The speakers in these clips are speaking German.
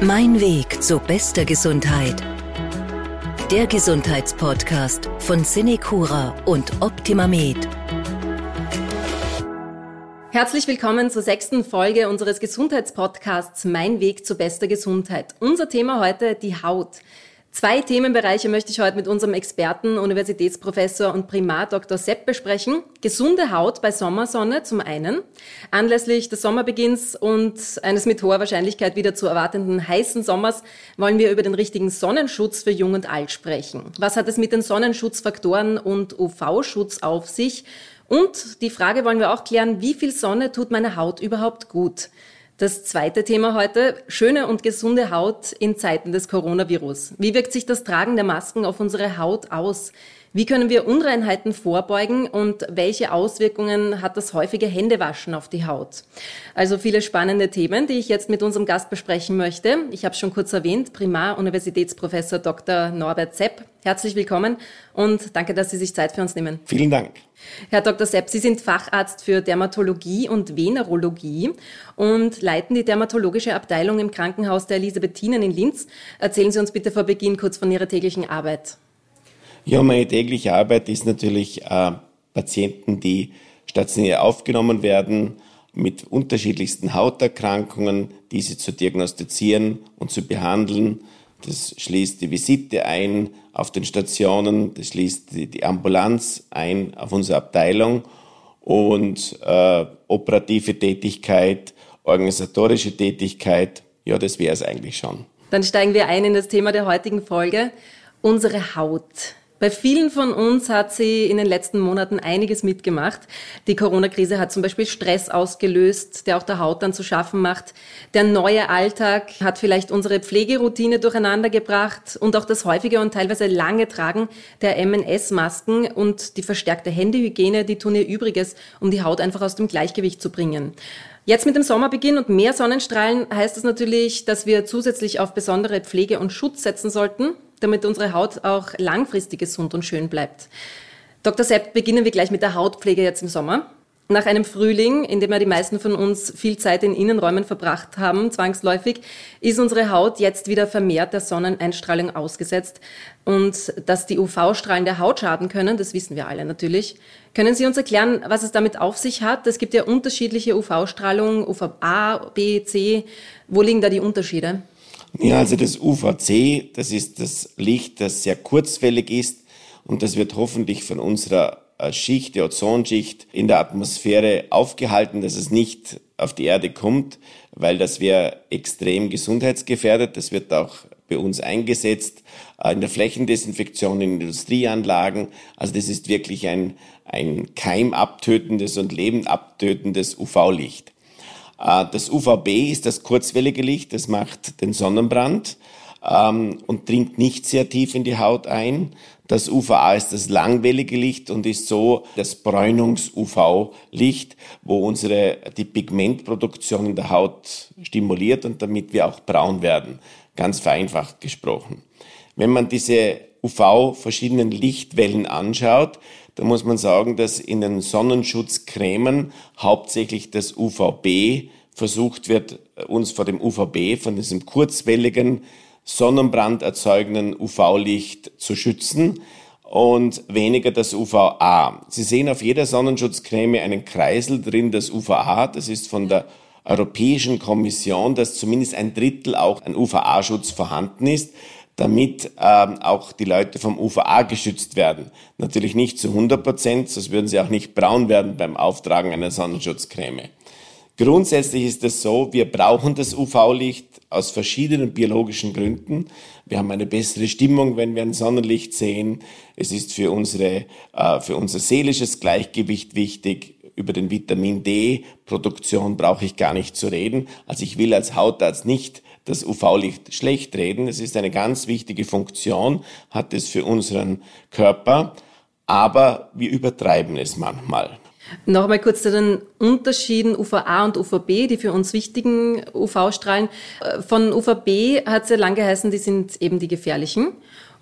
Mein Weg zu bester Gesundheit. Der Gesundheitspodcast von Cinecura und OptimaMed. Herzlich willkommen zur sechsten Folge unseres Gesundheitspodcasts Mein Weg zu bester Gesundheit. Unser Thema heute die Haut. Zwei Themenbereiche möchte ich heute mit unserem Experten, Universitätsprofessor und Primar Dr. Sepp besprechen. Gesunde Haut bei Sommersonne zum einen. Anlässlich des Sommerbeginns und eines mit hoher Wahrscheinlichkeit wieder zu erwartenden heißen Sommers wollen wir über den richtigen Sonnenschutz für Jung und Alt sprechen. Was hat es mit den Sonnenschutzfaktoren und UV-Schutz auf sich? Und die Frage wollen wir auch klären, wie viel Sonne tut meine Haut überhaupt gut? Das zweite Thema heute, schöne und gesunde Haut in Zeiten des Coronavirus. Wie wirkt sich das Tragen der Masken auf unsere Haut aus? Wie können wir Unreinheiten vorbeugen und welche Auswirkungen hat das häufige Händewaschen auf die Haut? Also viele spannende Themen, die ich jetzt mit unserem Gast besprechen möchte. Ich habe schon kurz erwähnt, Primar-Universitätsprofessor Dr. Norbert Sepp. Herzlich willkommen und danke, dass Sie sich Zeit für uns nehmen. Vielen Dank. Herr Dr. Sepp, Sie sind Facharzt für Dermatologie und Venerologie und leiten die dermatologische Abteilung im Krankenhaus der Elisabethinen in Linz. Erzählen Sie uns bitte vor Beginn kurz von Ihrer täglichen Arbeit. Ja, meine tägliche Arbeit ist natürlich äh, Patienten, die stationär aufgenommen werden, mit unterschiedlichsten Hauterkrankungen, diese zu diagnostizieren und zu behandeln. Das schließt die Visite ein auf den Stationen, das schließt die, Ambulanz ein auf unsere Abteilung und äh, operative Tätigkeit, organisatorische Tätigkeit, ja, das wäre es eigentlich schon. Dann steigen wir ein in das Thema der heutigen Folge, unsere Haut. Bei vielen von uns hat sie in den letzten Monaten einiges mitgemacht. Die Corona-Krise hat zum Beispiel Stress ausgelöst, der auch der Haut dann zu schaffen macht. Der neue Alltag hat vielleicht unsere Pflegeroutine durcheinander gebracht und auch das häufige und teilweise lange Tragen der MNS-Masken und die verstärkte Händehygiene, die tun ihr Übriges, um die Haut einfach aus dem Gleichgewicht zu bringen. Jetzt mit dem Sommerbeginn und mehr Sonnenstrahlen heißt das natürlich, dass wir zusätzlich auf besondere Pflege und Schutz setzen sollten damit unsere Haut auch langfristig gesund und schön bleibt. Dr. Sepp, beginnen wir gleich mit der Hautpflege jetzt im Sommer. Nach einem Frühling, in dem ja die meisten von uns viel Zeit in Innenräumen verbracht haben, zwangsläufig, ist unsere Haut jetzt wieder vermehrt der Sonneneinstrahlung ausgesetzt. Und dass die UV-Strahlen der Haut schaden können, das wissen wir alle natürlich. Können Sie uns erklären, was es damit auf sich hat? Es gibt ja unterschiedliche UV-Strahlung, UVA, B, C. Wo liegen da die Unterschiede? Ja, also das UVC, das ist das Licht, das sehr kurzwellig ist und das wird hoffentlich von unserer äh, Schicht, der Ozonschicht in der Atmosphäre aufgehalten, dass es nicht auf die Erde kommt, weil das wäre extrem gesundheitsgefährdet. Das wird auch bei uns eingesetzt äh, in der Flächendesinfektion, in Industrieanlagen. Also das ist wirklich ein, ein keimabtötendes und lebendabtötendes UV-Licht. Äh, das UVB ist das kurzwellige Licht, das macht den Sonnenbrand ähm, und dringt nicht sehr tief in die Haut ein. Das UVA ist das langwellige Licht und ist so das Bräunungs-UV-Licht, wo unsere, die Pigmentproduktion in der Haut stimuliert und damit wir auch braun werden. Ganz vereinfacht gesprochen. Wenn man diese UV verschiedenen Lichtwellen anschaut, da muss man sagen, dass in den Sonnenschutzcremen hauptsächlich das UVB versucht wird, uns vor dem UVB, von diesem kurzwelligen, Sonnenbrand erzeugenden UV-Licht zu schützen und weniger das UVA. Sie sehen auf jeder Sonnenschutzcreme einen Kreisel drin, das UVA, das ist von der Europäischen Kommission, dass zumindest ein Drittel auch ein UVA-Schutz vorhanden ist damit ähm, auch die Leute vom UVA geschützt werden. Natürlich nicht zu 100 Prozent, sonst würden sie auch nicht braun werden beim Auftragen einer Sonnenschutzcreme. Grundsätzlich ist es so, wir brauchen das UV-Licht aus verschiedenen biologischen Gründen. Wir haben eine bessere Stimmung, wenn wir ein Sonnenlicht sehen. Es ist für unsere, äh, für unser seelisches Gleichgewicht wichtig. Über den Vitamin D-Produktion brauche ich gar nicht zu reden. Also ich will als Hautarzt nicht das UV-Licht schlecht reden. Es ist eine ganz wichtige Funktion, hat es für unseren Körper, aber wir übertreiben es manchmal. Nochmal kurz zu den Unterschieden UVA und UVB, die für uns wichtigen UV-Strahlen. Äh, von UVB hat es ja lange geheißen, die sind eben die gefährlichen.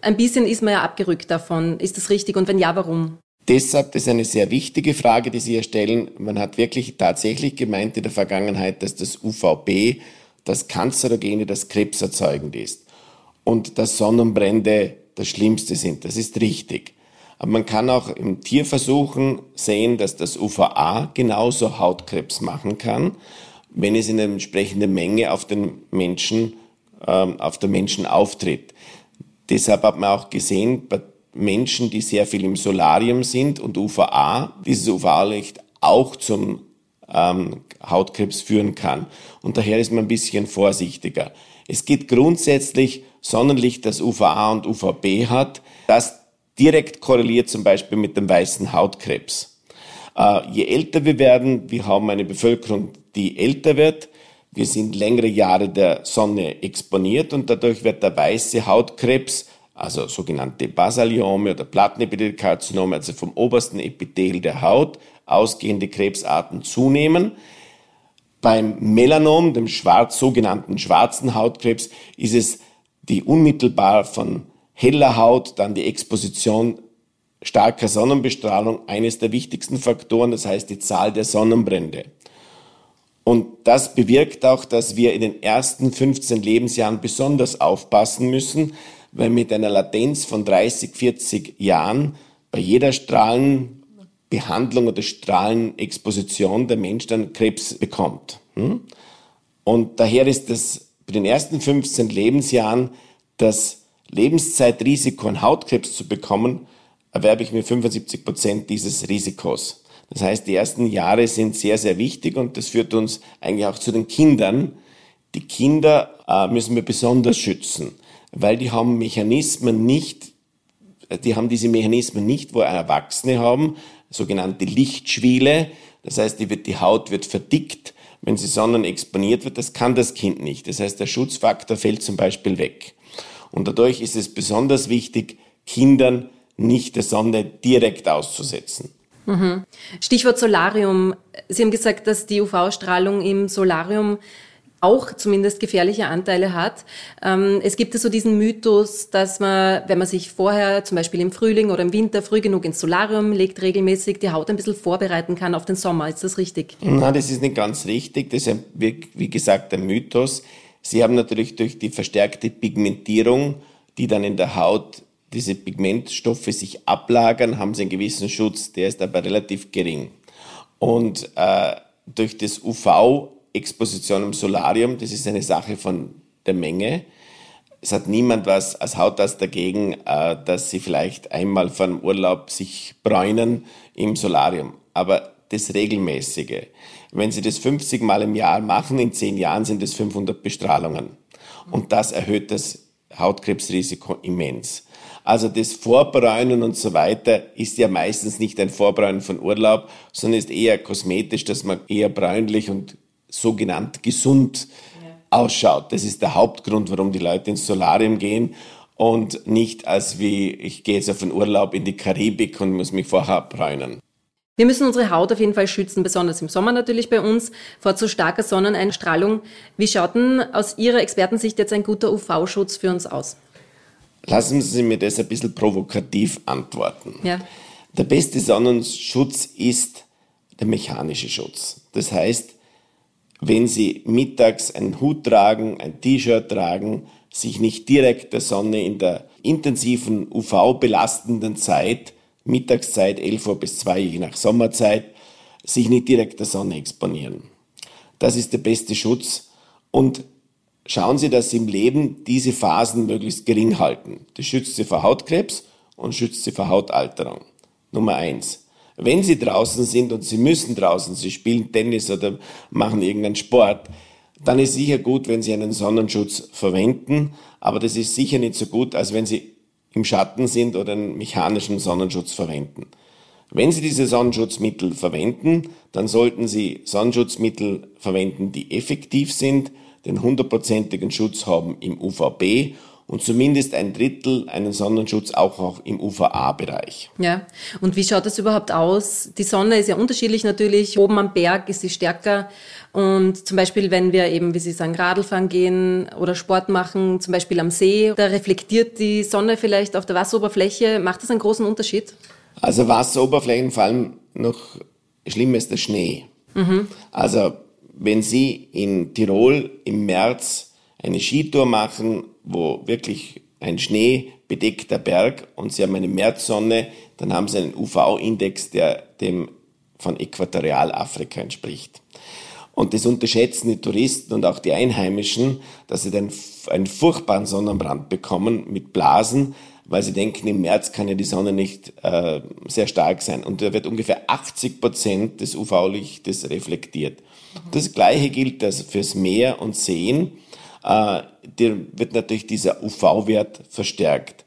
Ein bisschen ist man ja abgerückt davon. Ist das richtig? Und wenn ja, warum? Deshalb, das ist eine sehr wichtige Frage, die Sie hier stellen. Man hat wirklich tatsächlich gemeint in der Vergangenheit, dass das UVB das Kanzerogene, das krebserzeugend ist und dass Sonnenbrände das Schlimmste sind. Das ist richtig. Aber man kann auch im Tierversuchen sehen, dass das UVA genauso Hautkrebs machen kann, wenn es in einer entsprechenden Menge auf den Menschen, ähm, auf den Menschen auftritt. Deshalb hat man auch gesehen, bei Menschen, die sehr viel im Solarium sind und UVA, dieses UVA-Licht auch zum ähm, Hautkrebs führen kann. Und daher ist man ein bisschen vorsichtiger. Es geht grundsätzlich Sonnenlicht, das UVA und UVB hat, das direkt korreliert zum Beispiel mit dem weißen Hautkrebs. Äh, je älter wir werden, wir haben eine Bevölkerung, die älter wird, wir sind längere Jahre der Sonne exponiert und dadurch wird der weiße Hautkrebs, also sogenannte Basaliome oder Plattenepithelkarzinome, also vom obersten Epithel der Haut, ausgehende Krebsarten zunehmen. Beim Melanom, dem schwarz, sogenannten schwarzen Hautkrebs, ist es die unmittelbar von heller Haut, dann die Exposition starker Sonnenbestrahlung eines der wichtigsten Faktoren, das heißt die Zahl der Sonnenbrände. Und das bewirkt auch, dass wir in den ersten 15 Lebensjahren besonders aufpassen müssen, weil mit einer Latenz von 30, 40 Jahren bei jeder Strahlenbehandlung oder Strahlenexposition der Mensch dann Krebs bekommt. Hm? Und daher ist das bei den ersten 15 Lebensjahren das Lebenszeitrisiko an Hautkrebs zu bekommen, erwerbe ich mir 75 Prozent dieses Risikos. Das heißt, die ersten Jahre sind sehr, sehr wichtig und das führt uns eigentlich auch zu den Kindern. Die Kinder äh, müssen wir besonders schützen, weil die haben Mechanismen nicht, die haben diese Mechanismen nicht, wo Erwachsene haben, sogenannte Lichtschwiele. Das heißt, die, wird, die Haut wird verdickt, wenn sie sonnenexponiert wird. Das kann das Kind nicht. Das heißt, der Schutzfaktor fällt zum Beispiel weg. Und dadurch ist es besonders wichtig, Kindern nicht der Sonne direkt auszusetzen. Mhm. Stichwort Solarium. Sie haben gesagt, dass die UV-Strahlung im Solarium auch zumindest gefährliche Anteile hat. Ähm, es gibt ja so diesen Mythos, dass man, wenn man sich vorher zum Beispiel im Frühling oder im Winter früh genug ins Solarium legt, regelmäßig die Haut ein bisschen vorbereiten kann auf den Sommer. Ist das richtig? Nein, das ist nicht ganz richtig. Das ist, wie gesagt, ein Mythos. Sie haben natürlich durch die verstärkte Pigmentierung, die dann in der Haut diese Pigmentstoffe sich ablagern, haben sie einen gewissen Schutz, der ist aber relativ gering. Und äh, durch das UV-Exposition im Solarium, das ist eine Sache von der Menge. Es hat niemand was als Hautarzt dagegen, äh, dass sie vielleicht einmal vor dem Urlaub sich bräunen im Solarium. Aber das Regelmäßige. Wenn Sie das 50 Mal im Jahr machen, in 10 Jahren sind es 500 Bestrahlungen. Und das erhöht das Hautkrebsrisiko immens. Also das Vorbräunen und so weiter ist ja meistens nicht ein Vorbräunen von Urlaub, sondern ist eher kosmetisch, dass man eher bräunlich und sogenannt gesund ausschaut. Das ist der Hauptgrund, warum die Leute ins Solarium gehen und nicht als wie ich gehe jetzt auf einen Urlaub in die Karibik und muss mich vorher bräunen. Wir müssen unsere Haut auf jeden Fall schützen, besonders im Sommer natürlich bei uns, vor zu starker Sonneneinstrahlung. Wie schaut denn aus Ihrer Expertensicht jetzt ein guter UV-Schutz für uns aus? Lassen Sie mir das ein bisschen provokativ antworten. Ja. Der beste Sonnenschutz ist der mechanische Schutz. Das heißt, wenn Sie mittags einen Hut tragen, ein T-Shirt tragen, sich nicht direkt der Sonne in der intensiven UV-belastenden Zeit Mittagszeit 11 Uhr bis 2 je nach Sommerzeit, sich nicht direkt der Sonne exponieren. Das ist der beste Schutz und schauen Sie, dass Sie im Leben diese Phasen möglichst gering halten. Das schützt Sie vor Hautkrebs und schützt Sie vor Hautalterung. Nummer eins. Wenn Sie draußen sind und Sie müssen draußen, Sie spielen Tennis oder machen irgendeinen Sport, dann ist sicher gut, wenn Sie einen Sonnenschutz verwenden, aber das ist sicher nicht so gut, als wenn Sie im Schatten sind oder einen mechanischen Sonnenschutz verwenden. Wenn Sie diese Sonnenschutzmittel verwenden, dann sollten Sie Sonnenschutzmittel verwenden, die effektiv sind, den hundertprozentigen Schutz haben im UVB und zumindest ein Drittel einen Sonnenschutz auch, auch im UVA-Bereich. Ja, und wie schaut das überhaupt aus? Die Sonne ist ja unterschiedlich natürlich. Oben am Berg ist sie stärker. Und zum Beispiel, wenn wir eben, wie Sie sagen, Radlfahren gehen oder Sport machen, zum Beispiel am See, da reflektiert die Sonne vielleicht auf der Wasseroberfläche. Macht das einen großen Unterschied? Also Wasseroberflächen, vor allem noch schlimmer ist der Schnee. Mhm. Also wenn Sie in Tirol im März eine Skitour machen, wo wirklich ein schneebedeckter Berg und Sie haben eine Märzsonne, dann haben Sie einen UV-Index, der dem von Äquatorialafrika entspricht. Und das unterschätzen die Touristen und auch die Einheimischen, dass sie dann einen furchtbaren Sonnenbrand bekommen mit Blasen, weil sie denken, im März kann ja die Sonne nicht äh, sehr stark sein. Und da wird ungefähr 80 Prozent des UV-Lichtes reflektiert. Das Gleiche gilt das fürs Meer und Seen. Äh, der wird natürlich dieser UV-Wert verstärkt.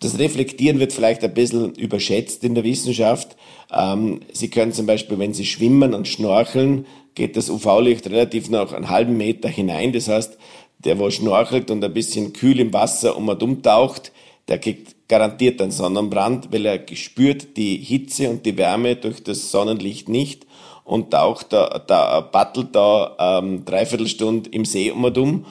Das Reflektieren wird vielleicht ein bisschen überschätzt in der Wissenschaft. Ähm, Sie können zum Beispiel, wenn Sie schwimmen und schnorcheln, geht das UV-Licht relativ noch einen halben Meter hinein. Das heißt, der, wo schnorchelt und ein bisschen kühl im Wasser um und um taucht, der kriegt garantiert einen Sonnenbrand, weil er spürt die Hitze und die Wärme durch das Sonnenlicht nicht und taucht da, da battelt da ähm, dreiviertel Stunde im See um und um.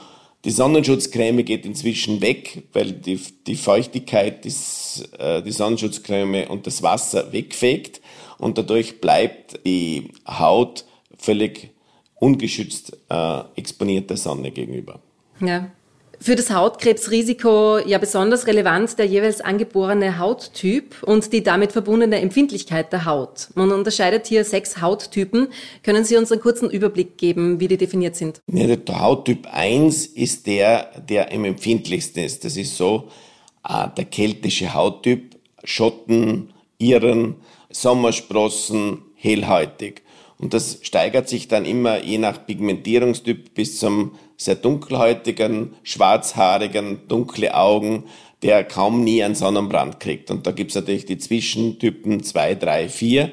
Die Sonnenschutzcreme geht inzwischen weg, weil die, die Feuchtigkeit des, äh, die Sonnenschutzcreme und das Wasser wegfegt und dadurch bleibt die Haut völlig ungeschützt äh, exponiert der Sonne gegenüber. Ja. Für das Hautkrebsrisiko ja besonders relevant der jeweils angeborene Hauttyp und die damit verbundene Empfindlichkeit der Haut. Man unterscheidet hier sechs Hauttypen. Können Sie uns einen kurzen Überblick geben, wie die definiert sind? Ja, der Hauttyp 1 ist der, der am empfindlichsten ist. Das ist so äh, der keltische Hauttyp, Schotten, Iren, Sommersprossen, hellhäutig. Und das steigert sich dann immer je nach Pigmentierungstyp bis zum sehr dunkelhäutigen, schwarzhaarigen, dunkle Augen, der kaum nie einen Sonnenbrand kriegt. Und da gibt's natürlich die Zwischentypen 2, 3, 4.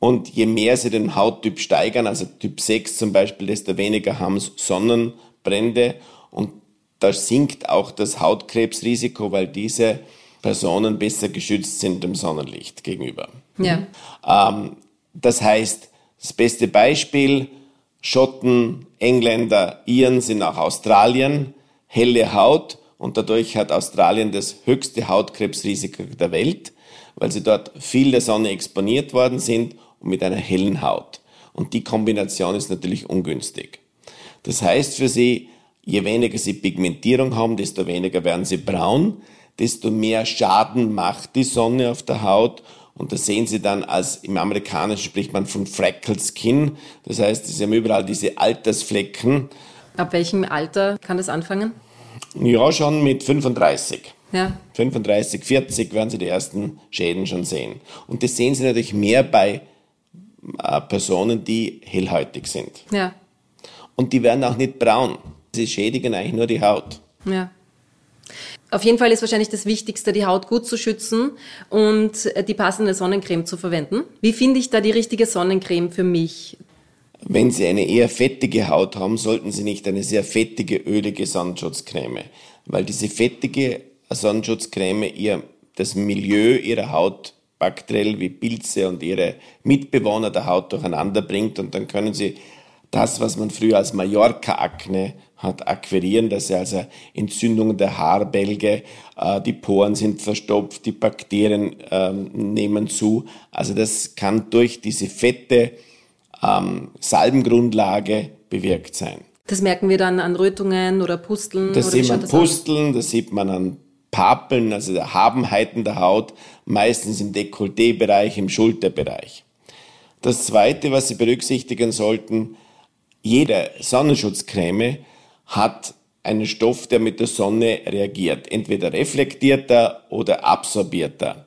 Und je mehr sie den Hauttyp steigern, also Typ 6 zum Beispiel, desto weniger haben Sonnenbrände. Und da sinkt auch das Hautkrebsrisiko, weil diese Personen besser geschützt sind dem Sonnenlicht gegenüber. Ja. Ähm, das heißt, das beste Beispiel, Schotten, Engländer, Iren sind nach Australien, helle Haut und dadurch hat Australien das höchste Hautkrebsrisiko der Welt, weil sie dort viel der Sonne exponiert worden sind und mit einer hellen Haut. Und die Kombination ist natürlich ungünstig. Das heißt für sie, je weniger sie Pigmentierung haben, desto weniger werden sie braun, desto mehr Schaden macht die Sonne auf der Haut und das sehen Sie dann als, im Amerikanischen spricht man von Freckled Skin. Das heißt, Sie haben überall diese Altersflecken. Ab welchem Alter kann das anfangen? Ja, schon mit 35. Ja. 35, 40 werden Sie die ersten Schäden schon sehen. Und das sehen Sie natürlich mehr bei äh, Personen, die hellhäutig sind. Ja. Und die werden auch nicht braun. Sie schädigen eigentlich nur die Haut. Ja. Auf jeden Fall ist wahrscheinlich das Wichtigste, die Haut gut zu schützen und äh, die passende Sonnencreme zu verwenden. Wie finde ich da die richtige Sonnencreme für mich? Wenn Sie eine eher fettige Haut haben, sollten Sie nicht eine sehr fettige, ölige Sonnenschutzcreme, weil diese fettige Sonnenschutzcreme ihr das Milieu Ihrer Haut bakteriell wie Pilze und ihre Mitbewohner der Haut durcheinander bringt und dann können Sie das, was man früher als Mallorca-Akne hat akquirieren, dass er also Entzündungen der Haarbälge, äh, die Poren sind verstopft, die Bakterien ähm, nehmen zu. Also das kann durch diese fette ähm, Salbengrundlage bewirkt sein. Das merken wir dann an Rötungen oder Pusteln? Das sieht man das Pusteln, das sieht man an Papeln, also der Habenheiten der Haut, meistens im Dekolleté-Bereich, im Schulterbereich. Das Zweite, was Sie berücksichtigen sollten, jede Sonnenschutzcreme hat einen Stoff, der mit der Sonne reagiert. Entweder reflektiert er oder absorbiert er.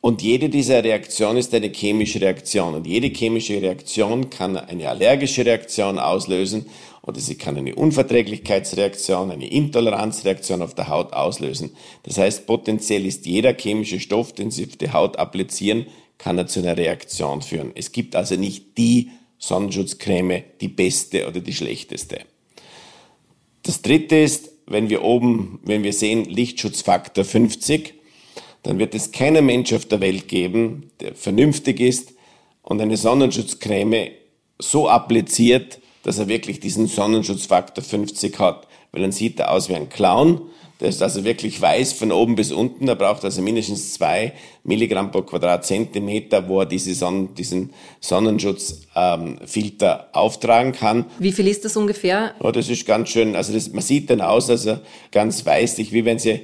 Und jede dieser Reaktionen ist eine chemische Reaktion. Und jede chemische Reaktion kann eine allergische Reaktion auslösen oder sie kann eine Unverträglichkeitsreaktion, eine Intoleranzreaktion auf der Haut auslösen. Das heißt, potenziell ist jeder chemische Stoff, den Sie auf die Haut applizieren, kann er zu einer Reaktion führen. Es gibt also nicht die Sonnenschutzcreme, die beste oder die schlechteste. Das dritte ist, wenn wir oben, wenn wir sehen Lichtschutzfaktor 50, dann wird es keinen Mensch auf der Welt geben, der vernünftig ist und eine Sonnenschutzcreme so appliziert, dass er wirklich diesen Sonnenschutzfaktor 50 hat. Weil dann sieht er aus wie ein Clown, ist also wirklich weiß von oben bis unten. Er braucht also mindestens zwei Milligramm pro Quadratzentimeter, wo er diese Sonnen, diesen Sonnenschutzfilter ähm, auftragen kann. Wie viel ist das ungefähr? Ja, das ist ganz schön. Also das, man sieht dann aus, also ganz weißlich, wie wenn sie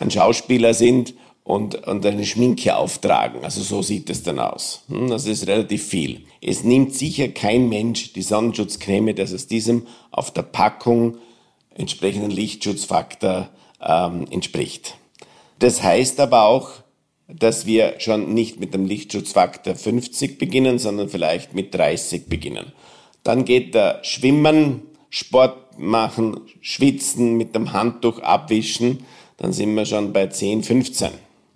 ein Schauspieler sind und, und eine Schminke auftragen. Also so sieht es dann aus. Hm, das ist relativ viel. Es nimmt sicher kein Mensch die Sonnenschutzcreme, das aus diesem auf der Packung entsprechenden Lichtschutzfaktor ähm, entspricht. Das heißt aber auch, dass wir schon nicht mit dem Lichtschutzfaktor 50 beginnen, sondern vielleicht mit 30 beginnen. Dann geht der Schwimmen, Sport machen, Schwitzen, mit dem Handtuch abwischen, dann sind wir schon bei 10, 15.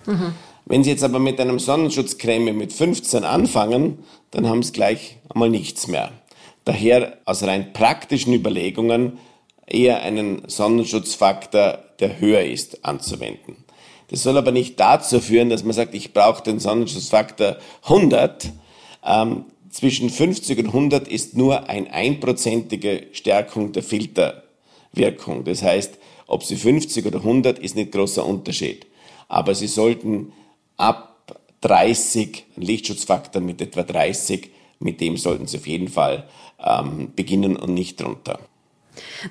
Mhm. Wenn Sie jetzt aber mit einem Sonnenschutzcreme mit 15 anfangen, dann haben Sie gleich einmal nichts mehr. Daher aus rein praktischen Überlegungen eher einen Sonnenschutzfaktor, der höher ist, anzuwenden. Das soll aber nicht dazu führen, dass man sagt, ich brauche den Sonnenschutzfaktor 100. Ähm, zwischen 50 und 100 ist nur eine einprozentige Stärkung der Filterwirkung. Das heißt, ob sie 50 oder 100 ist nicht großer Unterschied. Aber sie sollten ab 30, ein Lichtschutzfaktor mit etwa 30, mit dem sollten sie auf jeden Fall ähm, beginnen und nicht drunter.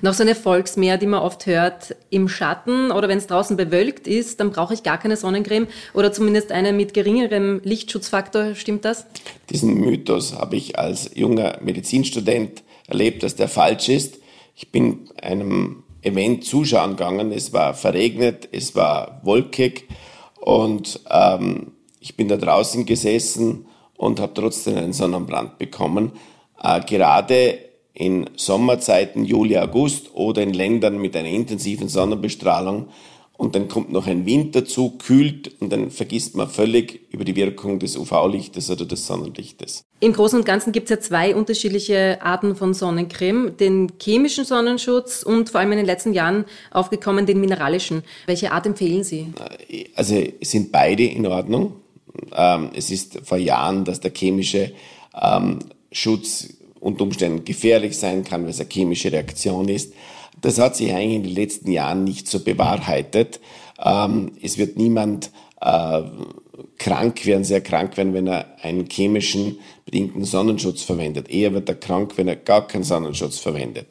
Noch so eine Volksmehr, die man oft hört, im Schatten oder wenn es draußen bewölkt ist, dann brauche ich gar keine Sonnencreme oder zumindest eine mit geringerem Lichtschutzfaktor. Stimmt das? Diesen Mythos habe ich als junger Medizinstudent erlebt, dass der falsch ist. Ich bin einem Event zuschauen gegangen. Es war verregnet, es war wolkig und ähm, ich bin da draußen gesessen und habe trotzdem einen Sonnenbrand bekommen. Äh, gerade in Sommerzeiten, Juli, August oder in Ländern mit einer intensiven Sonnenbestrahlung. Und dann kommt noch ein Wind dazu, kühlt und dann vergisst man völlig über die Wirkung des UV-Lichtes oder des Sonnenlichtes. Im Großen und Ganzen gibt es ja zwei unterschiedliche Arten von Sonnencreme. Den chemischen Sonnenschutz und vor allem in den letzten Jahren aufgekommen den mineralischen. Welche Art empfehlen Sie? Also sind beide in Ordnung. Ähm, es ist vor Jahren, dass der chemische ähm, Schutz unter Umständen gefährlich sein kann, weil es eine chemische Reaktion ist. Das hat sich eigentlich in den letzten Jahren nicht so bewahrheitet. Ähm, es wird niemand äh, krank werden, sehr krank werden, wenn er einen chemischen bedingten Sonnenschutz verwendet. Eher wird er krank, wenn er gar keinen Sonnenschutz verwendet.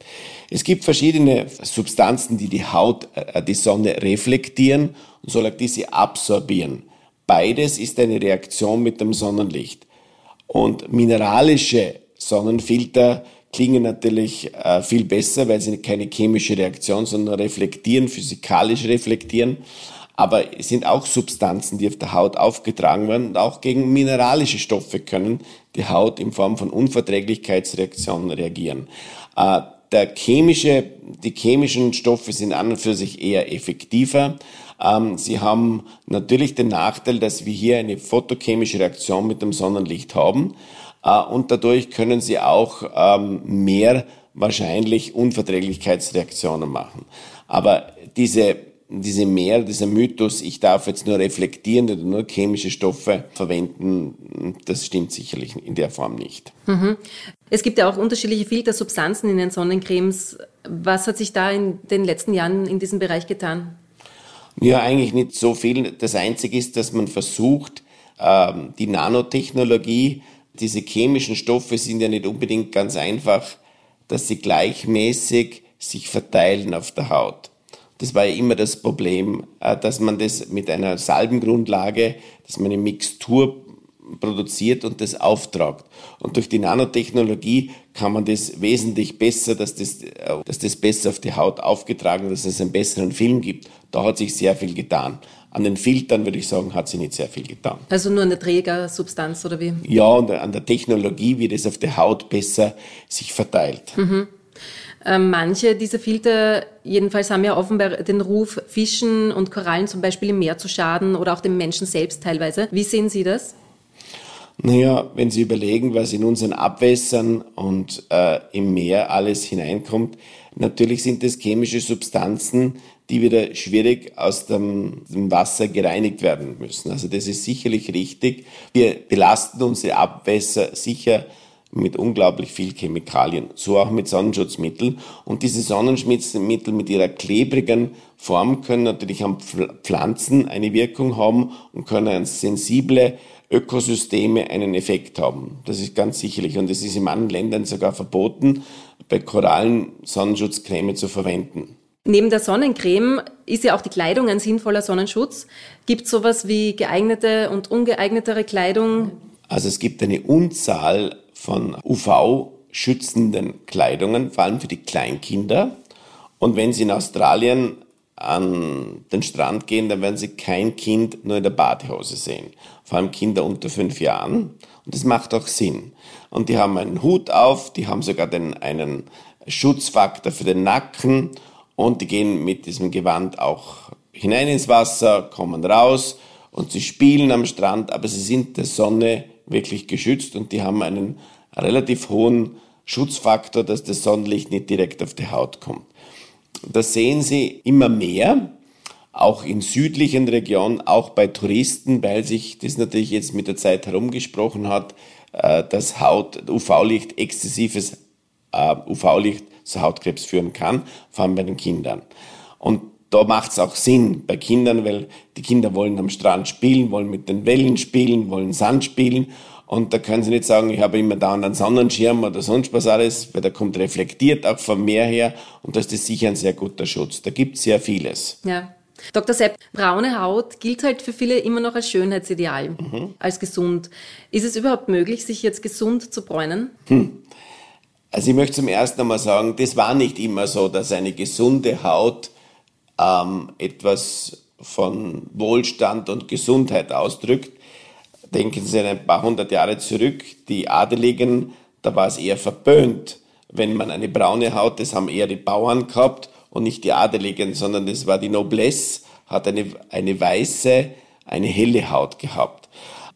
Es gibt verschiedene Substanzen, die die Haut, äh, die Sonne reflektieren und soll auch diese absorbieren. Beides ist eine Reaktion mit dem Sonnenlicht. Und mineralische Sonnenfilter klingen natürlich äh, viel besser, weil sie keine chemische Reaktion, sondern reflektieren, physikalisch reflektieren. Aber es sind auch Substanzen, die auf der Haut aufgetragen werden und auch gegen mineralische Stoffe können die Haut in Form von Unverträglichkeitsreaktionen reagieren. Äh, der chemische, die chemischen Stoffe sind an und für sich eher effektiver. Ähm, sie haben natürlich den Nachteil, dass wir hier eine photochemische Reaktion mit dem Sonnenlicht haben. Äh, und dadurch können sie auch ähm, mehr wahrscheinlich Unverträglichkeitsreaktionen machen. Aber diese diese mehr, dieser Mythos, ich darf jetzt nur reflektierende oder nur chemische Stoffe verwenden, das stimmt sicherlich in der Form nicht. Mhm. Es gibt ja auch unterschiedliche Filtersubstanzen in den Sonnencremes. Was hat sich da in den letzten Jahren in diesem Bereich getan? Ja, eigentlich nicht so viel. Das Einzige ist, dass man versucht, ähm, die Nanotechnologie diese chemischen Stoffe sind ja nicht unbedingt ganz einfach, dass sie gleichmäßig sich verteilen auf der Haut. Das war ja immer das Problem, äh, dass man das mit einer Salbengrundlage, dass man eine Mixtur produziert und das auftragt. Und durch die Nanotechnologie kann man das wesentlich besser, dass das, äh, dass das besser auf die Haut aufgetragen, dass es einen besseren Film gibt. Da hat sich sehr viel getan. An den Filtern, würde ich sagen, hat sie nicht sehr viel getan. Also nur eine Trägersubstanz oder wie? Ja, und an der Technologie, wie das auf der Haut besser sich verteilt. Mhm. Ähm, manche dieser Filter jedenfalls haben ja offenbar den Ruf, Fischen und Korallen zum Beispiel im Meer zu schaden oder auch dem Menschen selbst teilweise. Wie sehen Sie das? Naja, wenn Sie überlegen, was in unseren Abwässern und äh, im Meer alles hineinkommt, natürlich sind das chemische Substanzen, die wieder schwierig aus dem, dem, Wasser gereinigt werden müssen. Also das ist sicherlich richtig. Wir belasten unsere Abwässer sicher mit unglaublich viel Chemikalien, so auch mit Sonnenschutzmitteln. Und diese Sonnenschutzmittel mit ihrer klebrigen Form können natürlich am Pflanzen eine Wirkung haben und können an sensible Ökosysteme einen Effekt haben. Das ist ganz sicherlich. Und es ist in manchen Ländern sogar verboten, bei Korallen Sonnenschutzcreme zu verwenden. Neben der Sonnencreme ist ja auch die Kleidung ein sinnvoller Sonnenschutz. Gibt es sowas wie geeignete und ungeeignetere Kleidung? Also es gibt eine Unzahl von UV-schützenden Kleidungen, vor allem für die Kleinkinder. Und wenn Sie in Australien an den Strand gehen, dann werden Sie kein Kind nur in der Badehose sehen. Vor allem Kinder unter fünf Jahren. Und das macht auch Sinn. Und die haben einen Hut auf, die haben sogar den, einen Schutzfaktor für den Nacken und die gehen mit diesem Gewand auch hinein ins Wasser, kommen raus und sie spielen am Strand, aber sie sind der Sonne wirklich geschützt und die haben einen relativ hohen Schutzfaktor, dass das Sonnenlicht nicht direkt auf die Haut kommt. Das sehen Sie immer mehr, auch in südlichen Regionen, auch bei Touristen, weil sich das natürlich jetzt mit der Zeit herumgesprochen hat, äh, dass Haut, UV-Licht, exzessives äh, UV-Licht zu Hautkrebs führen kann, vor allem bei den Kindern. Und da macht es auch Sinn bei Kindern, weil die Kinder wollen am Strand spielen, wollen mit den Wellen spielen, wollen Sand spielen. Und da können sie nicht sagen, ich habe immer da einen Sonnenschirm oder sonst was alles, weil der kommt reflektiert auch vom Meer her und das ist sicher ein sehr guter Schutz. Da gibt es sehr vieles. Ja. Dr. Sepp, braune Haut gilt halt für viele immer noch als Schönheitsideal, mhm. als gesund. Ist es überhaupt möglich, sich jetzt gesund zu bräunen? Hm. Also ich möchte zum ersten einmal sagen, das war nicht immer so, dass eine gesunde Haut ähm, etwas von Wohlstand und Gesundheit ausdrückt. Denken Sie ein paar hundert Jahre zurück, die Adeligen, da war es eher verböhnt, wenn man eine braune Haut, das haben eher die Bauern gehabt und nicht die Adeligen, sondern das war die Noblesse, hat eine, eine weiße, eine helle Haut gehabt.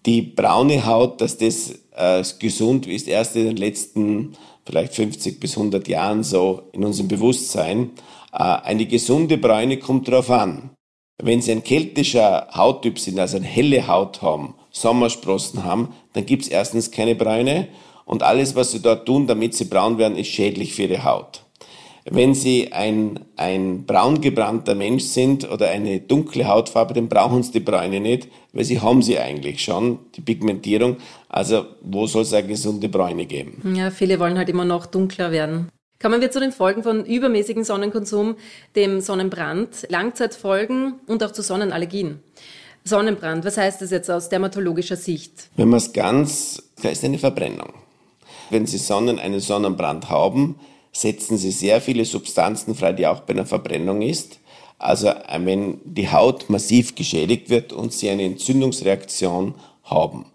Die braune Haut, dass das äh, gesund ist, erst in den letzten vielleicht 50 bis 100 Jahren so in unserem Bewusstsein. Äh, eine gesunde Bräune kommt darauf an. Wenn Sie ein keltischer Hauttyp sind, also eine helle Haut haben, Sommersprossen haben, dann gibt es erstens keine Bräune und alles, was Sie dort tun, damit sie braun werden, ist schädlich für Ihre Haut. Wenn Sie ein, ein braun gebrannter Mensch sind oder eine dunkle Hautfarbe, dann brauchen Sie die Bräune nicht, weil Sie haben sie eigentlich schon, die Pigmentierung. Also wo soll es eine gesunde Bräune geben? Ja, viele wollen halt immer noch dunkler werden. Kommen wir zu den Folgen von übermäßigem Sonnenkonsum, dem Sonnenbrand, Langzeitfolgen und auch zu Sonnenallergien. Sonnenbrand, was heißt das jetzt aus dermatologischer Sicht? Wenn man es ganz, da ist eine Verbrennung. Wenn Sie Sonnen, einen Sonnenbrand haben, setzen sie sehr viele Substanzen frei, die auch bei einer Verbrennung ist. Also wenn die Haut massiv geschädigt wird und sie eine Entzündungsreaktion haben.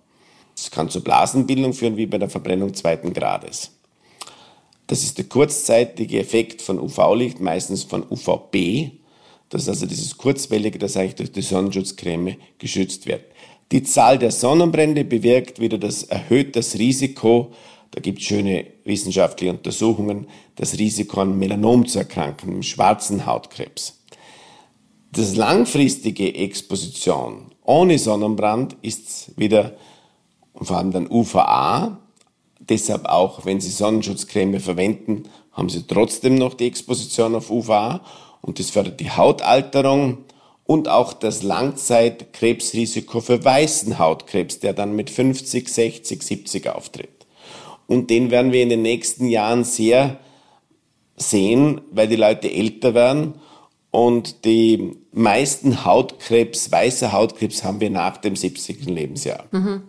Das kann zur Blasenbildung führen, wie bei der Verbrennung zweiten Grades. Das ist der kurzzeitige Effekt von UV-Licht, meistens von UVB. Das ist also dieses kurzwellige, das eigentlich durch die Sonnenschutzcreme geschützt wird. Die Zahl der Sonnenbrände bewirkt wieder das erhöht das Risiko da gibt es schöne wissenschaftliche Untersuchungen, das Risiko an Melanom zu erkranken, im schwarzen Hautkrebs. Das langfristige Exposition ohne Sonnenbrand ist wieder vor allem dann UVA. Deshalb auch, wenn Sie Sonnenschutzcreme verwenden, haben Sie trotzdem noch die Exposition auf UVA und das fördert die Hautalterung und auch das Langzeitkrebsrisiko für weißen Hautkrebs, der dann mit 50, 60, 70 auftritt. Und den werden wir in den nächsten Jahren sehr sehen, weil die Leute älter werden. Und die meisten Hautkrebs, weißer Hautkrebs haben wir nach dem 70. Lebensjahr. Mhm.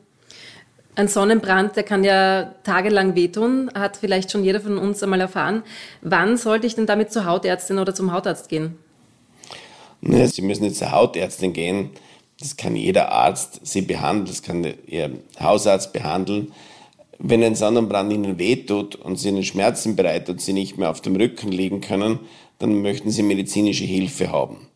Ein Sonnenbrand, der kann ja tagelang wehtun, hat vielleicht schon jeder von uns einmal erfahren. Wann sollte ich denn damit zur Hautärztin oder zum Hautarzt gehen? Ja, Sie müssen jetzt zur Hautärztin gehen. Das kann jeder Arzt Sie behandeln, das kann Ihr Hausarzt behandeln. Wenn ein Sonnenbrand ihnen wehtut und sie ihnen Schmerzen bereitet und sie nicht mehr auf dem Rücken liegen können, dann möchten sie medizinische Hilfe haben.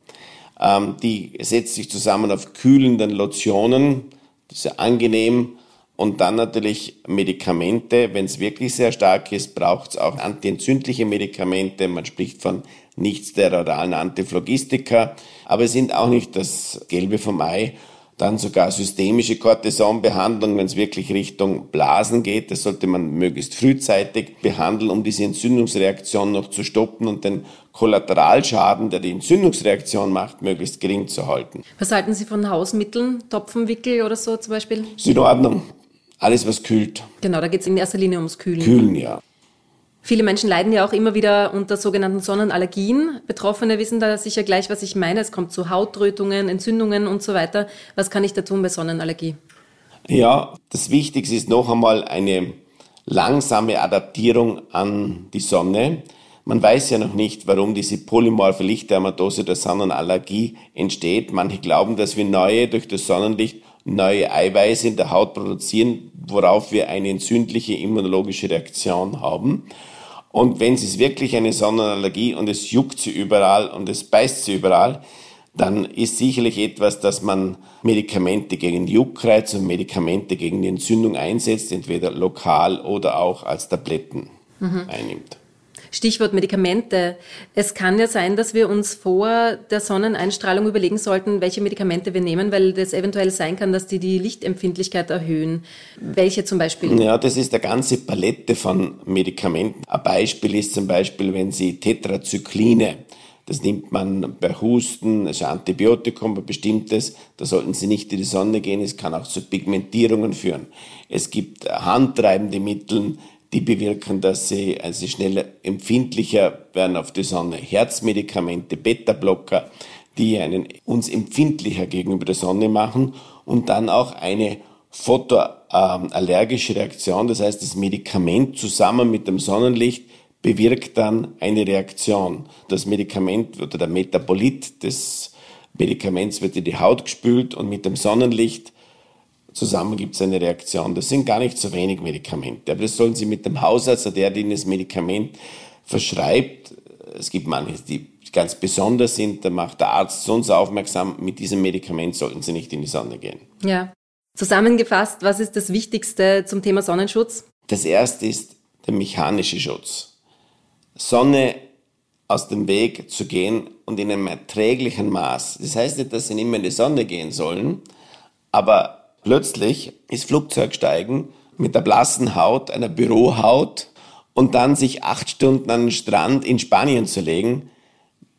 Ähm, die setzt sich zusammen auf kühlenden Lotionen, das ist ja angenehm, und dann natürlich Medikamente. Wenn es wirklich sehr stark ist, braucht es auch antientzündliche Medikamente. Man spricht von nicht steroidalen Antiphlogistika, aber es sind auch nicht das Gelbe vom Ei. dann sogar systemische Cortisonbehandlung, wenn es wirklich Richtung Blasen geht. Das sollte man möglichst frühzeitig behandeln, um diese Entzündungsreaktion noch zu stoppen und den Kollateralschaden, der die Entzündungsreaktion macht, möglichst gering zu halten. Was halten Sie von Hausmitteln, Topfenwickel oder so zum Beispiel? Ist in Ordnung. Alles, was kühlt. Genau, da geht es in erster Linie ums Kühlen. Kühlen, ja. Viele Menschen leiden ja auch immer wieder unter sogenannten Sonnenallergien. Betroffene wissen da sicher gleich, was ich meine. Es kommt zu Hautrötungen, Entzündungen und so weiter. Was kann ich da tun bei Sonnenallergie? Ja, das Wichtigste ist noch einmal eine langsame Adaptierung an die Sonne. Man weiß ja noch nicht, warum diese polymorphe Lichtdermatose der Sonnenallergie entsteht. Manche glauben, dass wir neue durch das Sonnenlicht neue Eiweiße in der Haut produzieren, worauf wir eine entzündliche immunologische Reaktion haben. Und wenn es ist wirklich eine Sonnenallergie und es juckt sie überall und es beißt sie überall, dann ist sicherlich etwas, dass man Medikamente gegen Juckreiz und Medikamente gegen die Entzündung einsetzt, entweder lokal oder auch als Tabletten mhm. einnimmt. Stichwort Medikamente. Es kann ja sein, dass wir uns vor der Sonneneinstrahlung überlegen sollten, welche Medikamente wir nehmen, weil das eventuell sein kann, dass die die Lichtempfindlichkeit erhöhen. Welche zum Beispiel? Ja, das ist eine ganze Palette von Medikamenten. Ein Beispiel ist zum Beispiel, wenn Sie Tetrazykline das nimmt man bei Husten, also Antibiotikum, bei bestimmtes. Da sollten Sie nicht in die Sonne gehen. Es kann auch zu Pigmentierungen führen. Es gibt handtreibende Mittel, die bewirken, dass sie also schneller empfindlicher werden auf die Sonne. Herzmedikamente, Beta-Blocker, die einen uns empfindlicher gegenüber der Sonne machen und dann auch eine photoallergische Reaktion. Das heißt, das Medikament zusammen mit dem Sonnenlicht bewirkt dann eine Reaktion. Das Medikament oder der Metabolit des Medikaments wird in die Haut gespült und mit dem Sonnenlicht zusammen gibt es eine Reaktion. Das sind gar nicht so wenig Medikamente, aber das sollen Sie mit dem Hausarzt, der Ihnen das Medikament verschreibt, es gibt manche, die ganz besonders sind, da macht der Arzt uns aufmerksam, mit diesem Medikament sollten Sie nicht in die Sonne gehen. Ja. Zusammengefasst, was ist das Wichtigste zum Thema Sonnenschutz? Das erste ist der mechanische Schutz. Sonne aus dem Weg zu gehen und in einem erträglichen Maß. Das heißt nicht, dass Sie nicht mehr in die Sonne gehen sollen, aber Plötzlich ist Flugzeugsteigen mit der blassen Haut, einer Bürohaut und dann sich acht Stunden an den Strand in Spanien zu legen,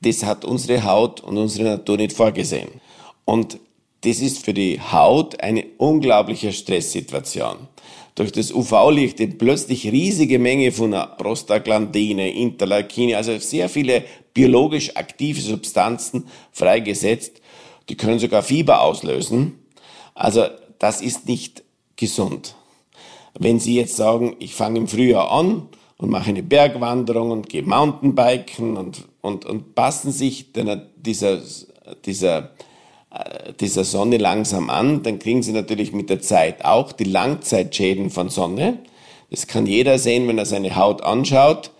das hat unsere Haut und unsere Natur nicht vorgesehen. Und das ist für die Haut eine unglaubliche Stresssituation. Durch das UV-Licht wird plötzlich riesige Menge von Prostaglandine, Interleukine, also sehr viele biologisch aktive Substanzen freigesetzt. Die können sogar Fieber auslösen. Also das ist nicht gesund. Wenn Sie jetzt sagen, ich fange im Frühjahr an und mache eine Bergwanderung und gehe Mountainbiken und, und, und passen sich dieser, dieser, äh, dieser Sonne langsam an, dann kriegen Sie natürlich mit der Zeit auch die Langzeitschäden von Sonne. Das kann jeder sehen, wenn er seine Haut anschaut.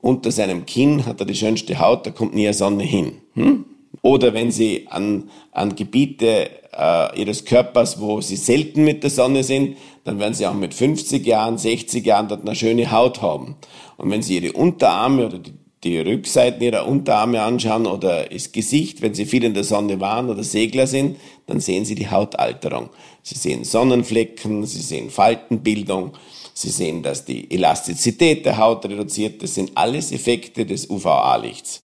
Unter seinem Kinn hat er die schönste Haut, da kommt nie eine Sonne hin. Hm? Oder wenn Sie an, an Gebiete äh, Ihres Körpers, wo Sie selten mit der Sonne sind, dann werden Sie auch mit 50 Jahren, 60 Jahren dort eine schöne Haut haben. Und wenn Sie Ihre Unterarme oder die, die Rückseiten Ihrer Unterarme anschauen oder das Gesicht, wenn Sie viel in der Sonne waren oder Segler sind, dann sehen Sie die Hautalterung. Sie sehen Sonnenflecken, Sie sehen Faltenbildung, Sie sehen, dass die Elastizität der Haut reduziert. Das sind alles Effekte des UVA-Lichts.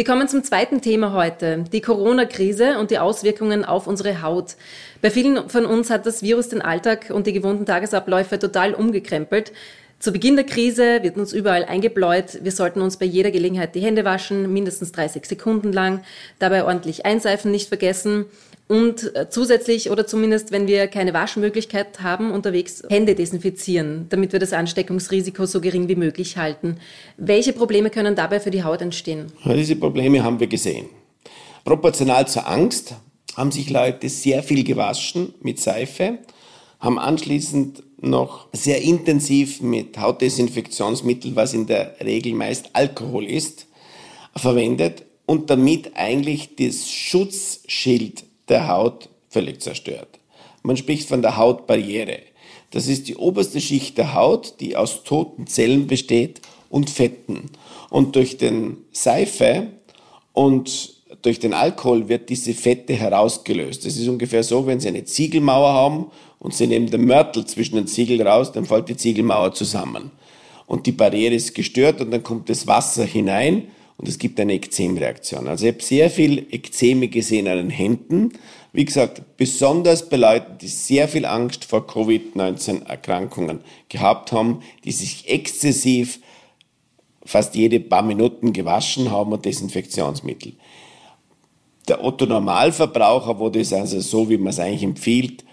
Wir kommen zum zweiten Thema heute, die Corona-Krise und die Auswirkungen auf unsere Haut. Bei vielen von uns hat das Virus den Alltag und die gewohnten Tagesabläufe total umgekrempelt. Zu Beginn der Krise wird uns überall eingebläut, wir sollten uns bei jeder Gelegenheit die Hände waschen, mindestens 30 Sekunden lang, dabei ordentlich einseifen nicht vergessen und äh, zusätzlich oder zumindest, wenn wir keine Waschmöglichkeit haben, unterwegs Hände desinfizieren, damit wir das Ansteckungsrisiko so gering wie möglich halten. Welche Probleme können dabei für die Haut entstehen? Diese Probleme haben wir gesehen. Proportional zur Angst haben sich Leute sehr viel gewaschen mit Seife, haben anschließend noch sehr intensiv mit Hautdesinfektionsmittel, was in der Regel meist Alkohol ist, verwendet und damit eigentlich das Schutzschild der Haut völlig zerstört. Man spricht von der Hautbarriere. Das ist die oberste Schicht der Haut, die aus toten Zellen besteht und Fetten. Und durch den Seife und durch den Alkohol wird diese Fette herausgelöst. Das ist ungefähr so, wenn Sie eine Ziegelmauer haben und Sie nehmen den Mörtel zwischen den Ziegeln raus, dann fällt die Ziegelmauer zusammen. Und die Barriere ist gestört und dann kommt das Wasser hinein und es gibt eine Ekzemreaktion. Also ich habe sehr viel Ekzeme gesehen an den Händen. Wie gesagt, besonders bei Leuten, die sehr viel Angst vor Covid-19-Erkrankungen gehabt haben, die sich exzessiv fast jede paar Minuten gewaschen haben und Desinfektionsmittel. Der Otto Normalverbraucher, wo das also so, wie man es eigentlich empfiehlt,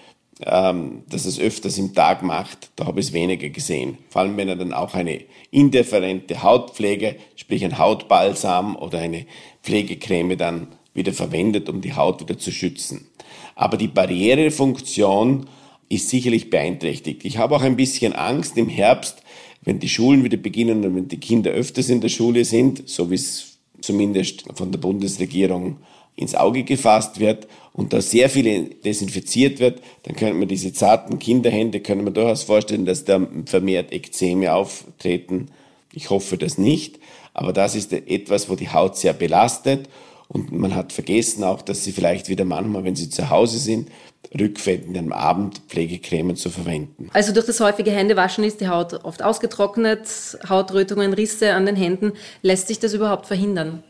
ähm, dass es öfters im Tag macht, da habe ich es weniger gesehen. Vor allem, wenn er dann auch eine indifferente Hautpflege, sprich ein Hautbalsam oder eine Pflegecreme dann wieder verwendet, um die Haut wieder zu schützen. Aber die Barrierefunktion ist sicherlich beeinträchtigt. Ich habe auch ein bisschen Angst im Herbst, wenn die Schulen wieder beginnen und wenn die Kinder öfters in der Schule sind, so wie es zumindest von der Bundesregierung ins Auge gefasst wird und da sehr viel desinfiziert wird, dann könnte man diese zarten Kinderhände, können wir durchaus vorstellen, dass da vermehrt Ekzeme auftreten. Ich hoffe das nicht, aber das ist etwas, wo die Haut sehr belastet und man hat vergessen auch, dass sie vielleicht wieder manchmal, wenn sie zu Hause sind, rückfettend am Abend Pflegecremen zu verwenden. Also durch das häufige Händewaschen ist die Haut oft ausgetrocknet, Hautrötungen, Risse an den Händen. Lässt sich das überhaupt verhindern?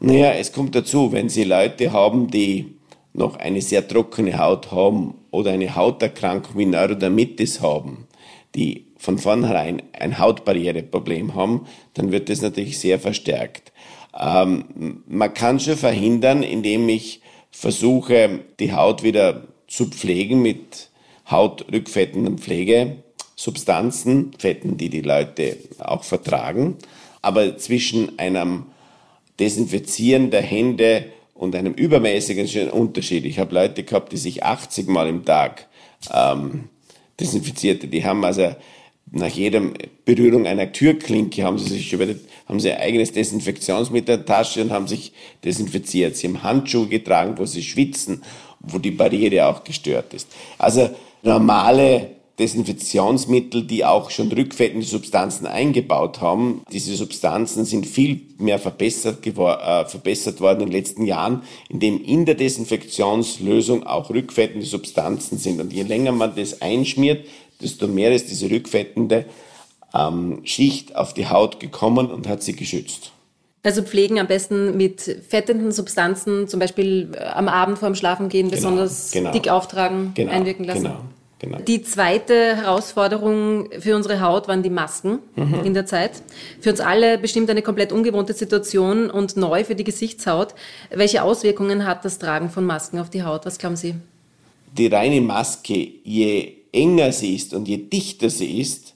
Naja, es kommt dazu, wenn Sie Leute haben, die noch eine sehr trockene Haut haben oder eine Hauterkrankung wie Neurodermitis haben, die von vornherein ein Hautbarriereproblem haben, dann wird das natürlich sehr verstärkt. Ähm, man kann schon verhindern, indem ich versuche, die Haut wieder zu pflegen mit hautrückfettenden Pflegesubstanzen, Fetten, die die Leute auch vertragen. Aber zwischen einem Desinfizieren der Hände und einem übermäßigen Unterschied. Ich habe Leute gehabt, die sich 80 Mal im Tag ähm, desinfizierte. Die haben also nach jeder Berührung einer Türklinke haben sie sich über haben sie ein eigenes Desinfektionsmittel in der Tasche und haben sich desinfiziert. Sie haben Handschuhe getragen, wo sie schwitzen, wo die Barriere auch gestört ist. Also normale Desinfektionsmittel, die auch schon rückfettende Substanzen eingebaut haben. Diese Substanzen sind viel mehr verbessert, äh, verbessert worden in den letzten Jahren, indem in der Desinfektionslösung auch rückfettende Substanzen sind. Und je länger man das einschmiert, desto mehr ist diese rückfettende ähm, Schicht auf die Haut gekommen und hat sie geschützt. Also pflegen am besten mit fettenden Substanzen, zum Beispiel äh, am Abend vorm Schlafengehen genau, besonders genau, dick auftragen, genau, einwirken lassen. Genau. Genau. Die zweite Herausforderung für unsere Haut waren die Masken mhm. in der Zeit. Für uns alle bestimmt eine komplett ungewohnte Situation und neu für die Gesichtshaut. Welche Auswirkungen hat das Tragen von Masken auf die Haut? Was glauben Sie? Die reine Maske, je enger sie ist und je dichter sie ist,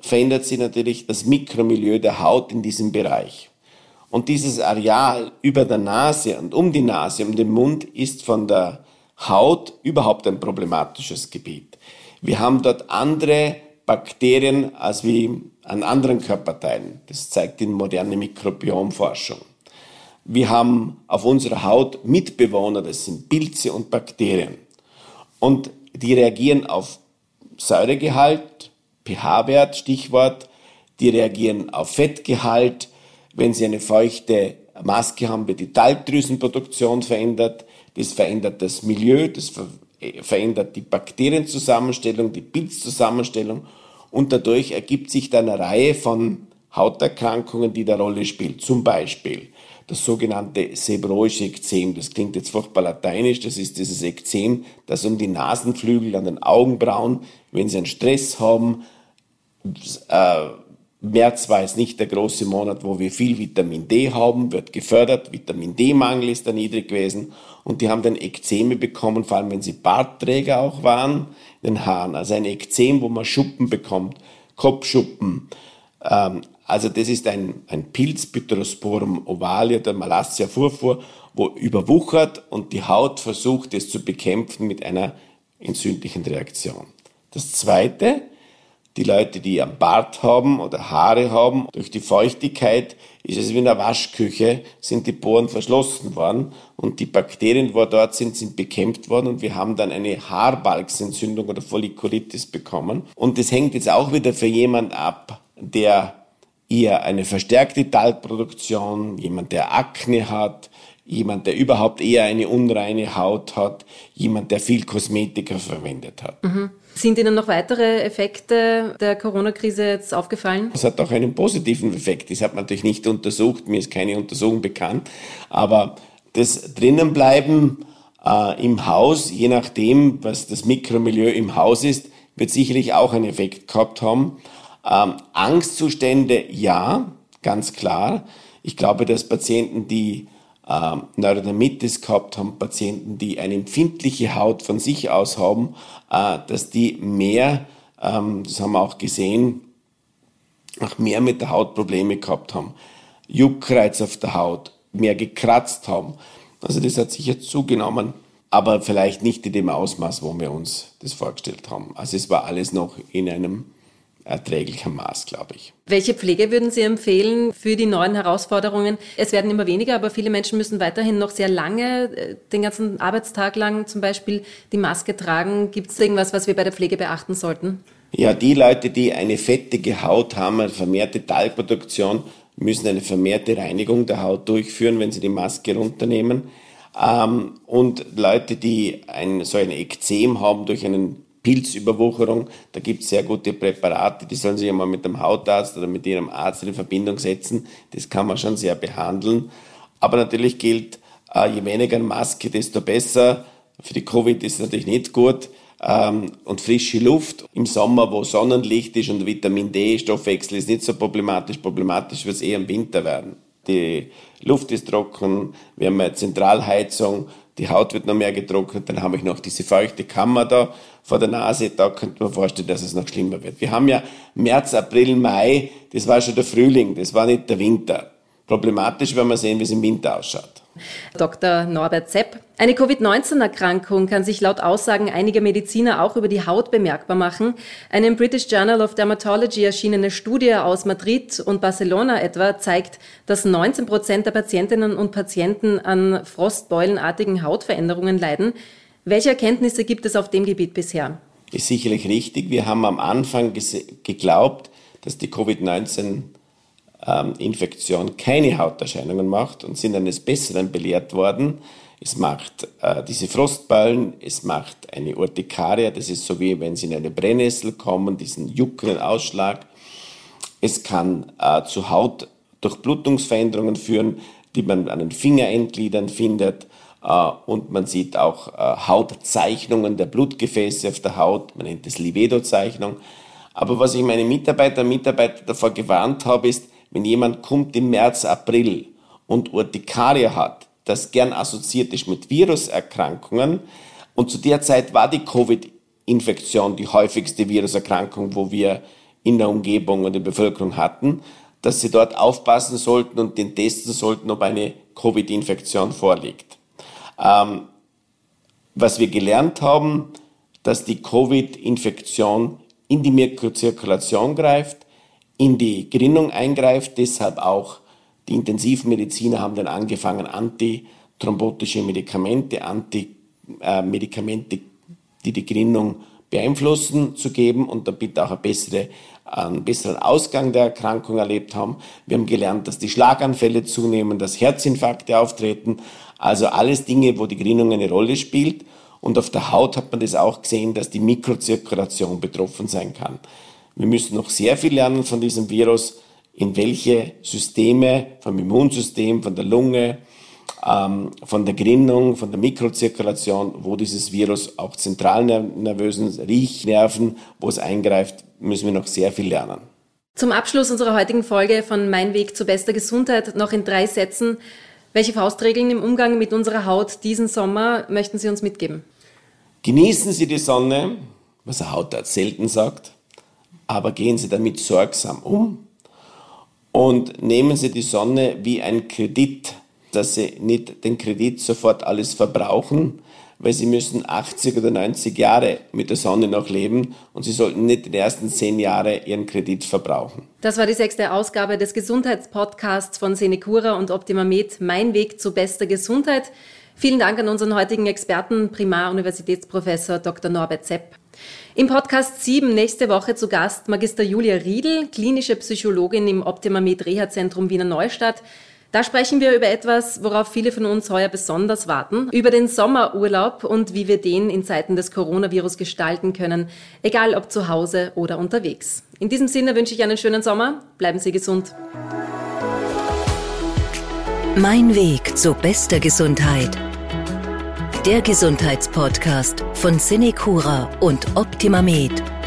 verändert sich natürlich das Mikromilieu der Haut in diesem Bereich. Und dieses Areal über der Nase und um die Nase, um den Mund ist von der Haut überhaupt ein problematisches Gebiet. Wir haben dort andere Bakterien als wie an anderen Körperteilen. Das zeigt die moderne Mikrobiomforschung. Wir haben auf unserer Haut Mitbewohner, das sind Pilze und Bakterien. Und die reagieren auf Säuregehalt, pH-Wert, Stichwort. Die reagieren auf Fettgehalt. Wenn sie eine feuchte Maske haben, wird die Talgdrüsenproduktion verändert. Das verändert das Milieu, das verändert die Bakterienzusammenstellung, die Pilzzusammenstellung und dadurch ergibt sich dann eine Reihe von Hauterkrankungen, die da Rolle spielen. Zum Beispiel das sogenannte sebroische Ekzem. Das klingt jetzt furchtbar lateinisch. Das ist dieses Ekzem, das um die Nasenflügel, an den Augenbrauen, wenn Sie einen Stress haben, äh, März war jetzt nicht der große Monat, wo wir viel Vitamin D haben, wird gefördert. Vitamin D-Mangel ist da niedrig gewesen. Und die haben dann Ekzeme bekommen, vor allem wenn sie Bartträger auch waren, in den Haaren. Also ein Ekzem, wo man Schuppen bekommt, Kopfschuppen. Ähm, also das ist ein, ein Pilz, Pityrosporum ovalia, der Malassia furfur, wo überwuchert und die Haut versucht, es zu bekämpfen mit einer entzündlichen Reaktion. Das zweite, die Leute, die am Bart haben oder Haare haben, durch die Feuchtigkeit ist es wie in der Waschküche, sind die Poren verschlossen worden und die Bakterien, die dort sind, sind bekämpft worden und wir haben dann eine Haarbalgsentzündung oder Follikulitis bekommen. Und das hängt jetzt auch wieder für jemand ab, der eher eine verstärkte Talgproduktion, jemand, der Akne hat, jemand, der überhaupt eher eine unreine Haut hat, jemand, der viel Kosmetika verwendet hat. Mhm. Sind Ihnen noch weitere Effekte der Corona-Krise jetzt aufgefallen? Es hat auch einen positiven Effekt. Das hat man natürlich nicht untersucht, mir ist keine Untersuchung bekannt, aber das Drinnenbleiben äh, im Haus, je nachdem, was das Mikromilieu im Haus ist, wird sicherlich auch einen Effekt gehabt haben. Ähm, Angstzustände, ja, ganz klar. Ich glaube, dass Patienten, die ähm, Neurodermitis gehabt haben, Patienten, die eine empfindliche Haut von sich aus haben, äh, dass die mehr, ähm, das haben wir auch gesehen, auch mehr mit der Haut Probleme gehabt haben. Juckreiz auf der Haut, mehr gekratzt haben. Also das hat sicher zugenommen, aber vielleicht nicht in dem Ausmaß, wo wir uns das vorgestellt haben. Also es war alles noch in einem erträglichem Maß, glaube ich. Welche Pflege würden Sie empfehlen für die neuen Herausforderungen? Es werden immer weniger, aber viele Menschen müssen weiterhin noch sehr lange, äh, den ganzen Arbeitstag lang zum Beispiel, die Maske tragen. Gibt es irgendwas, was wir bei der Pflege beachten sollten? Ja, die Leute, die eine fettige Haut haben, eine vermehrte Talgproduktion, müssen eine vermehrte Reinigung der Haut durchführen, wenn sie die Maske runternehmen. Ähm, und Leute, die ein, so ein Ekzem haben durch einen Pilzüberwucherung. Da gibt es sehr gute Präparate, die sollen sich einmal mit dem Hautarzt oder mit ihrem Arzt in Verbindung setzen. Das kann man schon sehr behandeln. Aber natürlich gilt, äh, je weniger Maske, desto besser. Für die Covid ist es natürlich nicht gut. Ähm, und frische Luft im Sommer, wo Sonnenlicht ist und Vitamin D-Stoffwechsel ist nicht so problematisch. Problematisch wird es eher im Winter werden. Die Luft ist trocken, wir haben eine Zentralheizung, die Haut wird noch mehr getrocknet, dann habe ich noch diese feuchte Kammer da vor der Nase, da könnte man vorstellen, dass es noch schlimmer wird. Wir haben ja März, April, Mai, das war schon der Frühling, das war nicht der Winter. Problematisch, wenn wir sehen, wie es im Winter ausschaut. Dr. Norbert Zepp. Eine Covid-19-Erkrankung kann sich laut Aussagen einiger Mediziner auch über die Haut bemerkbar machen. Eine im British Journal of Dermatology erschienene Studie aus Madrid und Barcelona etwa zeigt, dass 19 Prozent der Patientinnen und Patienten an frostbeulenartigen Hautveränderungen leiden. Welche Erkenntnisse gibt es auf dem Gebiet bisher? Ist sicherlich richtig. Wir haben am Anfang geglaubt, dass die Covid-19 ähm, Infektion keine Hauterscheinungen macht und sind eines Besseren belehrt worden. Es macht äh, diese Frostballen, es macht eine Urtikaria, das ist so wie wenn Sie in eine Brennnessel kommen, diesen juckenden Ausschlag. Es kann äh, zu Hautdurchblutungsveränderungen führen, die man an den Fingerendgliedern findet. Uh, und man sieht auch uh, Hautzeichnungen der Blutgefäße auf der Haut, man nennt das Livedo-Zeichnung. Aber was ich meine Mitarbeiter und Mitarbeiter davor gewarnt habe, ist, wenn jemand kommt im März, April und Urtikaria hat, das gern assoziiert ist mit Viruserkrankungen, und zu der Zeit war die Covid-Infektion die häufigste Viruserkrankung, wo wir in der Umgebung und der Bevölkerung hatten, dass sie dort aufpassen sollten und den testen sollten, ob eine Covid-Infektion vorliegt. Ähm, was wir gelernt haben, dass die Covid-Infektion in die Mikrozirkulation greift, in die Gerinnung eingreift. Deshalb auch die Intensivmediziner haben dann angefangen, antithrombotische Medikamente, Antimedikamente, die die Gerinnung beeinflussen, zu geben und damit auch eine bessere, einen besseren Ausgang der Erkrankung erlebt haben. Wir haben gelernt, dass die Schlaganfälle zunehmen, dass Herzinfarkte auftreten. Also alles Dinge, wo die Gerinnung eine Rolle spielt. Und auf der Haut hat man das auch gesehen, dass die Mikrozirkulation betroffen sein kann. Wir müssen noch sehr viel lernen von diesem Virus, in welche Systeme vom Immunsystem, von der Lunge, ähm, von der Gerinnung, von der Mikrozirkulation, wo dieses Virus auch zentralnervösen Riechnerven, wo es eingreift, müssen wir noch sehr viel lernen. Zum Abschluss unserer heutigen Folge von Mein Weg zu bester Gesundheit noch in drei Sätzen. Welche Faustregeln im Umgang mit unserer Haut diesen Sommer möchten Sie uns mitgeben? Genießen Sie die Sonne, was der Hautarzt selten sagt aber gehen Sie damit sorgsam um und nehmen Sie die Sonne wie ein Kredit, dass Sie nicht den Kredit sofort alles verbrauchen, weil Sie müssen 80 oder 90 Jahre mit der Sonne noch leben und Sie sollten nicht den ersten zehn Jahren Ihren Kredit verbrauchen. Das war die sechste Ausgabe des Gesundheitspodcasts von Senecura und Optimamed, Mein Weg zu bester Gesundheit. Vielen Dank an unseren heutigen Experten, Primar-Universitätsprofessor Dr. Norbert Zepp. Im Podcast 7 nächste Woche zu Gast Magister Julia Riedel, klinische Psychologin im Optima Med Reha Zentrum Wiener Neustadt. Da sprechen wir über etwas, worauf viele von uns heuer besonders warten, über den Sommerurlaub und wie wir den in Zeiten des Coronavirus gestalten können, egal ob zu Hause oder unterwegs. In diesem Sinne wünsche ich einen schönen Sommer, bleiben Sie gesund. Mein Weg zu bester Gesundheit der Gesundheitspodcast von Cinecura und Optima Med.